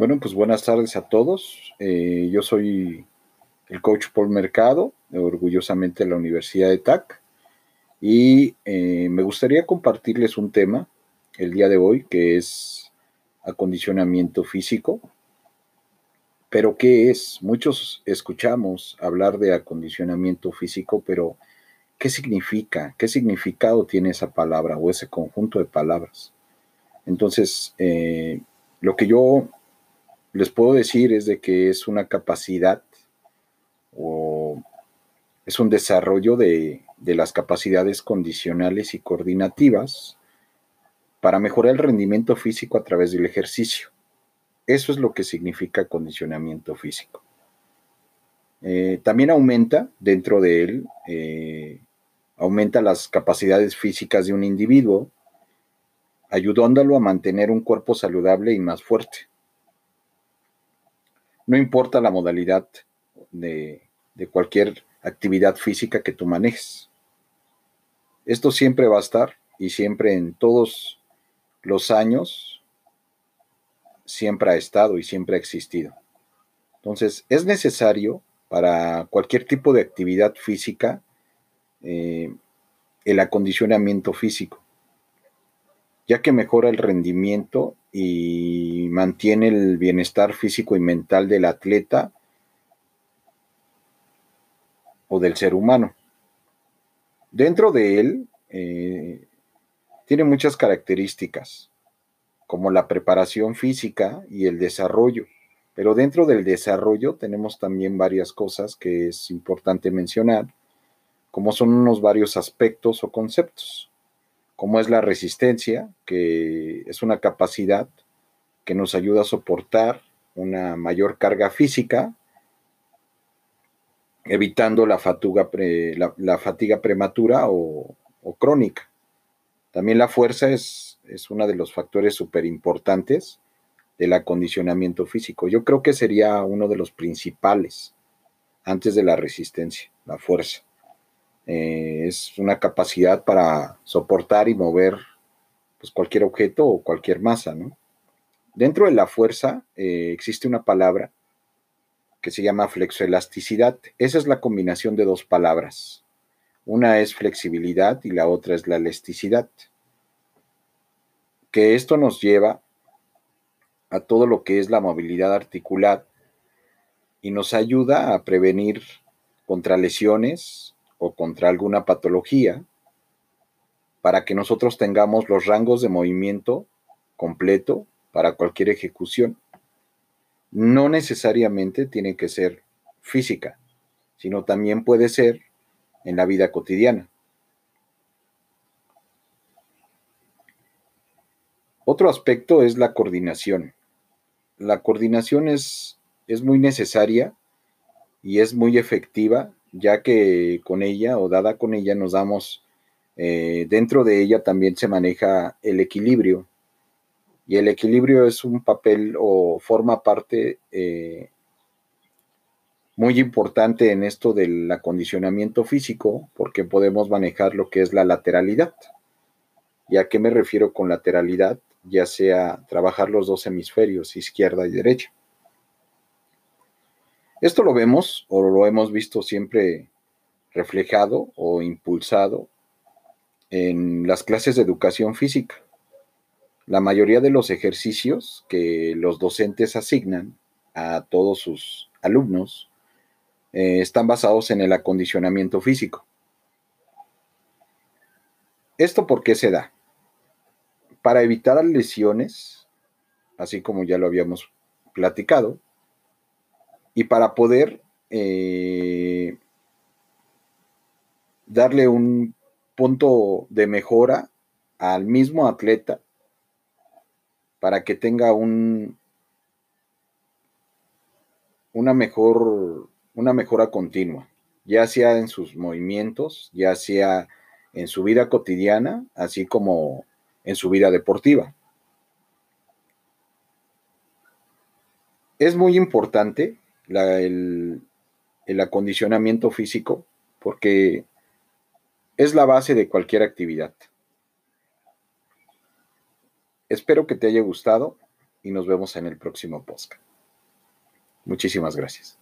Bueno, pues buenas tardes a todos. Eh, yo soy el coach Paul Mercado, orgullosamente de la Universidad de TAC, y eh, me gustaría compartirles un tema el día de hoy que es acondicionamiento físico. Pero ¿qué es? Muchos escuchamos hablar de acondicionamiento físico, pero ¿qué significa? ¿Qué significado tiene esa palabra o ese conjunto de palabras? Entonces, eh, lo que yo les puedo decir es de que es una capacidad o es un desarrollo de, las capacidades condicionales y coordinativas para mejorar el rendimiento físico a través del ejercicio. Eso es lo que significa condicionamiento físico. Eh, también aumenta dentro de él, eh, aumenta las capacidades físicas de un individuo, ayudándolo a mantener un cuerpo saludable y más fuerte. No importa la modalidad de, cualquier actividad física que tú manejes. Esto siempre va a estar y siempre en todos los años siempre ha estado y siempre ha existido. Entonces, es necesario para cualquier tipo de actividad física eh, el acondicionamiento físico, ya que mejora el rendimiento y mantiene el bienestar físico y mental del atleta o del ser humano. Dentro de él eh, tiene muchas características, como la preparación física y el desarrollo, pero dentro del desarrollo tenemos también varias cosas que es importante mencionar, como son unos varios aspectos o conceptos como es la resistencia, que es una capacidad que nos ayuda a soportar una mayor carga física, evitando la fatiga, la, fatiga prematura o, crónica. También la fuerza es, es uno de los factores súper importantes del acondicionamiento físico. Yo creo que sería uno de los principales antes de la resistencia, la fuerza. Eh, es una capacidad para soportar y mover pues, cualquier objeto o cualquier masa, ¿no? Dentro de la fuerza eh, existe una palabra que se llama flexoelasticidad. Esa es la combinación de dos palabras. Una es flexibilidad y la otra es la elasticidad. Que esto nos lleva a todo lo que es la movilidad articular y nos ayuda a prevenir contra lesiones, o contra alguna patología para que nosotros tengamos los rangos de movimiento completo para cualquier ejecución. No necesariamente tiene que ser física, sino también puede ser en la vida cotidiana. Otro aspecto es la coordinación. La coordinación es, es muy necesaria y es muy efectiva ya que con ella o dada con ella nos damos, eh, dentro de ella también se maneja el equilibrio. Y el equilibrio es un papel o forma parte eh, muy importante en esto del acondicionamiento físico, porque podemos manejar lo que es la lateralidad. ¿Y a qué me refiero con lateralidad? Ya sea trabajar los dos hemisferios, izquierda y derecha. Esto lo vemos o lo hemos visto siempre reflejado o impulsado en las clases de educación física. La mayoría de los ejercicios que los docentes asignan a todos sus alumnos eh, están basados en el acondicionamiento físico. ¿Esto por qué se da? Para evitar lesiones, así como ya lo habíamos platicado, y para poder eh, darle un punto de mejora al mismo atleta para que tenga un una mejor una mejora continua, ya sea en sus movimientos, ya sea en su vida cotidiana, así como en su vida deportiva. Es muy importante el, acondicionamiento físico, porque es la base de cualquier actividad. Espero que te haya gustado y nos vemos en el próximo podcast. Muchísimas gracias.